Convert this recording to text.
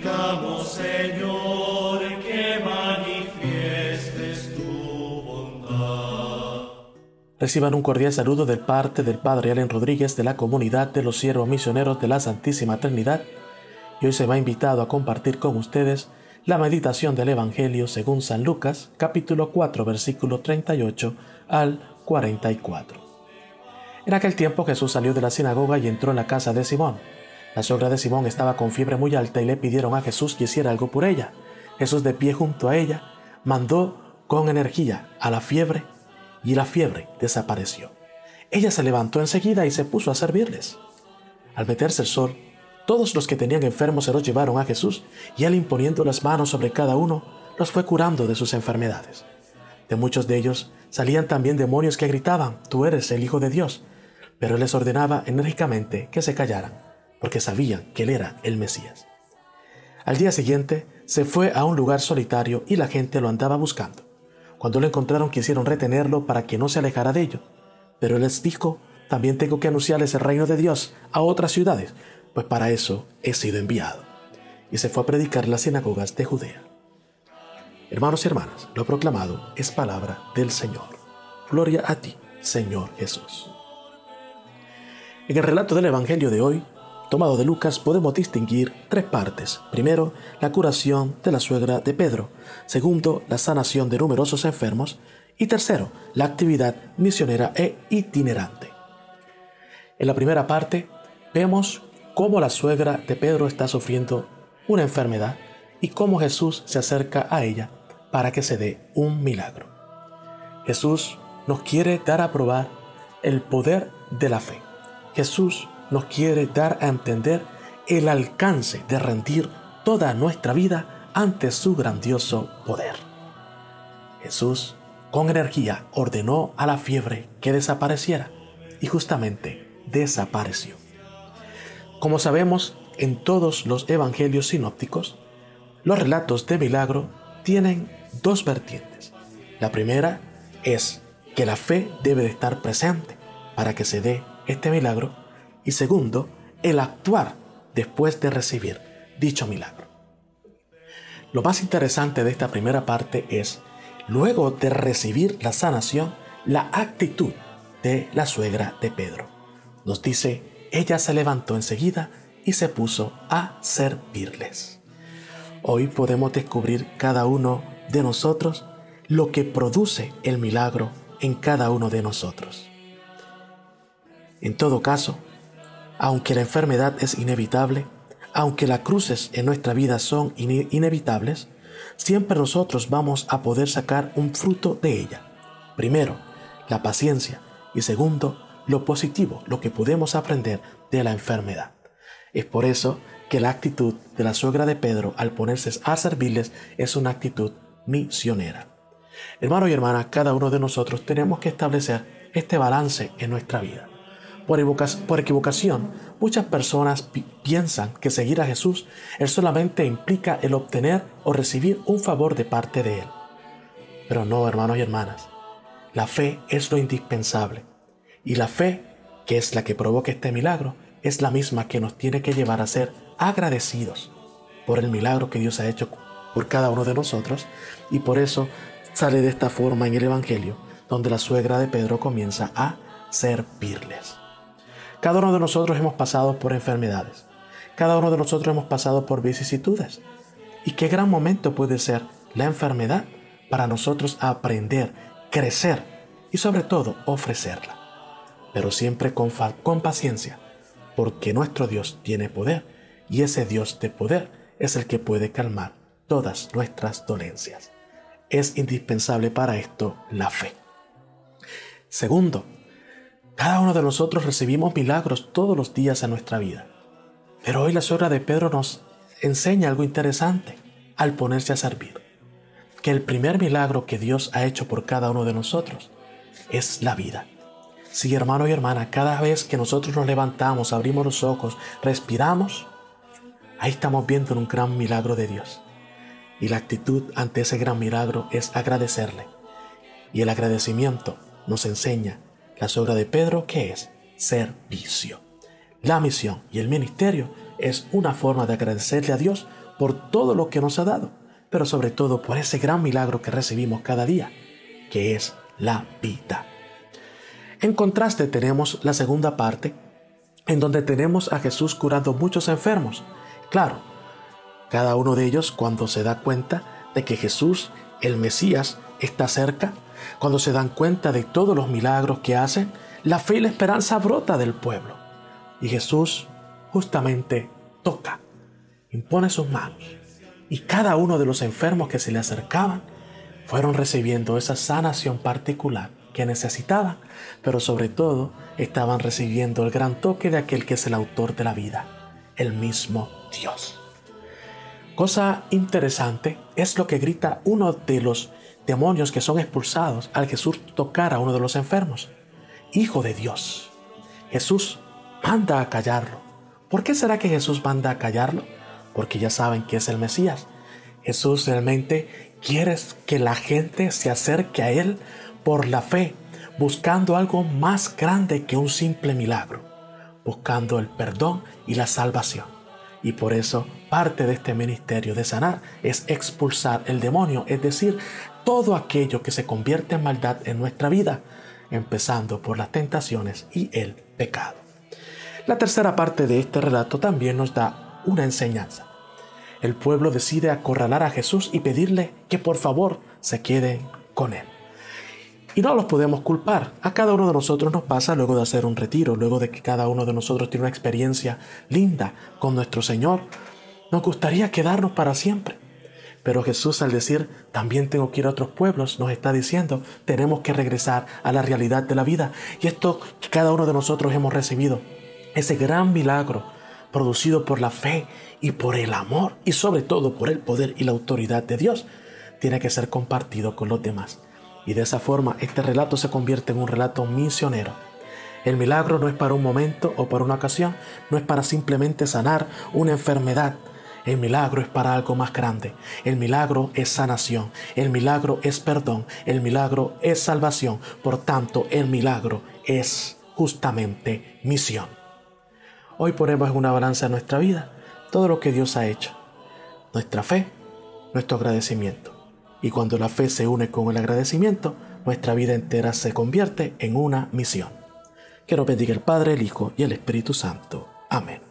suplicamos. Reciban un cordial saludo del parte del Padre Allen Rodríguez de la comunidad de los siervos misioneros de la Santísima Trinidad y hoy se va invitado a compartir con ustedes la meditación del Evangelio según San Lucas, capítulo 4, versículo 38 al 44. En aquel tiempo Jesús salió de la sinagoga y entró en la casa de Simón. La suegra de Simón estaba con fiebre muy alta y le pidieron a Jesús que hiciera algo por ella. Jesús de pie junto a ella mandó con energía a la fiebre y la fiebre desapareció. Ella se levantó enseguida y se puso a servirles. Al meterse el sol, todos los que tenían enfermos se los llevaron a Jesús y él imponiendo las manos sobre cada uno, los fue curando de sus enfermedades. De muchos de ellos salían también demonios que gritaban, Tú eres el Hijo de Dios. Pero él les ordenaba enérgicamente que se callaran, porque sabían que él era el Mesías. Al día siguiente se fue a un lugar solitario y la gente lo andaba buscando. Cuando lo encontraron quisieron retenerlo para que no se alejara de ellos. Pero él les dijo, también tengo que anunciarles el reino de Dios a otras ciudades, pues para eso he sido enviado. Y se fue a predicar las sinagogas de Judea. Hermanos y hermanas, lo proclamado es palabra del Señor. Gloria a ti, Señor Jesús. En el relato del Evangelio de hoy, tomado de Lucas, podemos distinguir tres partes. Primero, la curación de la suegra de Pedro. Segundo, la sanación de numerosos enfermos. Y tercero, la actividad misionera e itinerante. En la primera parte, vemos cómo la suegra de Pedro está sufriendo una enfermedad y cómo Jesús se acerca a ella para que se dé un milagro. Jesús nos quiere dar a probar el poder de la fe. Jesús nos quiere dar a entender el alcance de rendir toda nuestra vida ante su grandioso poder. Jesús, con energía, ordenó a la fiebre que desapareciera y justamente desapareció. Como sabemos, en todos los evangelios sinópticos, los relatos de milagro tienen dos vertientes. La primera es que la fe debe de estar presente para que se dé este milagro y segundo, el actuar después de recibir dicho milagro. Lo más interesante de esta primera parte es, luego de recibir la sanación, la actitud de la suegra de Pedro. Nos dice ella se levantó enseguida y se puso a servirles. Hoy podemos descubrir cada uno de nosotros lo que produce el milagro en cada uno de nosotros. En todo caso, aunque la enfermedad es inevitable, aunque las cruces en nuestra vida son inevitables, siempre nosotros vamos a poder sacar un fruto de ella. Primero, la paciencia y segundo, lo positivo, lo que podemos aprender de la enfermedad. Es por eso que la actitud de la suegra de Pedro al ponerse a servirles es una actitud misionera. Hermano y hermana, cada uno de nosotros tenemos que establecer este balance en nuestra vida. Por, equivocación, muchas personas piensan que seguir a Jesús es solamente implica el obtener o recibir un favor de parte de Él. Pero no, hermanos y hermanas, la fe es lo indispensable. Y la fe, que es la que provoca este milagro, es la misma que nos tiene que llevar a ser agradecidos por el milagro que Dios ha hecho por cada uno de nosotros y por eso sale de esta forma en el Evangelio, donde la suegra de Pedro comienza a servirles. Cada uno de nosotros hemos pasado por enfermedades, cada uno de nosotros hemos pasado por vicisitudes. Y qué gran momento puede ser la enfermedad para nosotros aprender, crecer y sobre todo ofrecerla pero siempre con, con paciencia, porque nuestro Dios tiene poder y ese Dios de poder es el que puede calmar todas nuestras dolencias. Es indispensable para esto la fe. Segundo, cada uno de nosotros recibimos milagros todos los días en nuestra vida. Pero hoy la suegra de Pedro nos enseña algo interesante al ponerse a servir. Que el primer milagro que Dios ha hecho por cada uno de nosotros es la vida. Sí, hermano y hermana, cada vez que nosotros nos levantamos, abrimos los ojos, respiramos, ahí estamos viendo un gran milagro de Dios. Y la actitud ante ese gran milagro es agradecerle. Y el agradecimiento nos enseña la sobra de Pedro que es servicio. La misión y el ministerio es una forma de agradecerle a Dios por todo lo que nos ha dado, pero sobre todo por ese gran milagro que recibimos cada día, que es la vida. En contraste tenemos la segunda parte, en donde tenemos a Jesús curando muchos enfermos. Claro, cada uno de ellos cuando se da cuenta de que Jesús, el Mesías, está cerca, cuando se dan cuenta de todos los milagros que hacen, la fe y la esperanza brota del pueblo. Y Jesús justamente toca, impone sus manos. Y cada uno de los enfermos que se le acercaban fueron recibiendo esa sanación particular que necesitaban, pero sobre todo estaban recibiendo el gran toque de aquel que es el autor de la vida, el mismo Dios. Cosa interesante es lo que grita uno de los demonios que son expulsados al Jesús tocar a uno de los enfermos. Hijo de Dios. Jesús manda a callarlo. ¿Por qué será que Jesús manda a callarlo? Porque ya saben que es el Mesías. Jesús realmente quiere que la gente se acerque a Él por la fe, buscando algo más grande que un simple milagro, buscando el perdón y la salvación. Y por eso parte de este ministerio de sanar es expulsar el demonio, es decir, todo aquello que se convierte en maldad en nuestra vida, empezando por las tentaciones y el pecado. La tercera parte de este relato también nos da una enseñanza. El pueblo decide acorralar a Jesús y pedirle que por favor se quede con él. Y no los podemos culpar. A cada uno de nosotros nos pasa luego de hacer un retiro, luego de que cada uno de nosotros tiene una experiencia linda con nuestro Señor. Nos gustaría quedarnos para siempre. Pero Jesús al decir, también tengo que ir a otros pueblos, nos está diciendo, tenemos que regresar a la realidad de la vida. Y esto que cada uno de nosotros hemos recibido, ese gran milagro producido por la fe y por el amor y sobre todo por el poder y la autoridad de Dios, tiene que ser compartido con los demás. Y de esa forma este relato se convierte en un relato misionero. El milagro no es para un momento o para una ocasión, no es para simplemente sanar una enfermedad. El milagro es para algo más grande. El milagro es sanación. El milagro es perdón. El milagro es salvación. Por tanto, el milagro es justamente misión. Hoy ponemos en una balanza en nuestra vida todo lo que Dios ha hecho. Nuestra fe, nuestro agradecimiento. Y cuando la fe se une con el agradecimiento, nuestra vida entera se convierte en una misión. Que nos bendiga el Padre, el Hijo y el Espíritu Santo. Amén.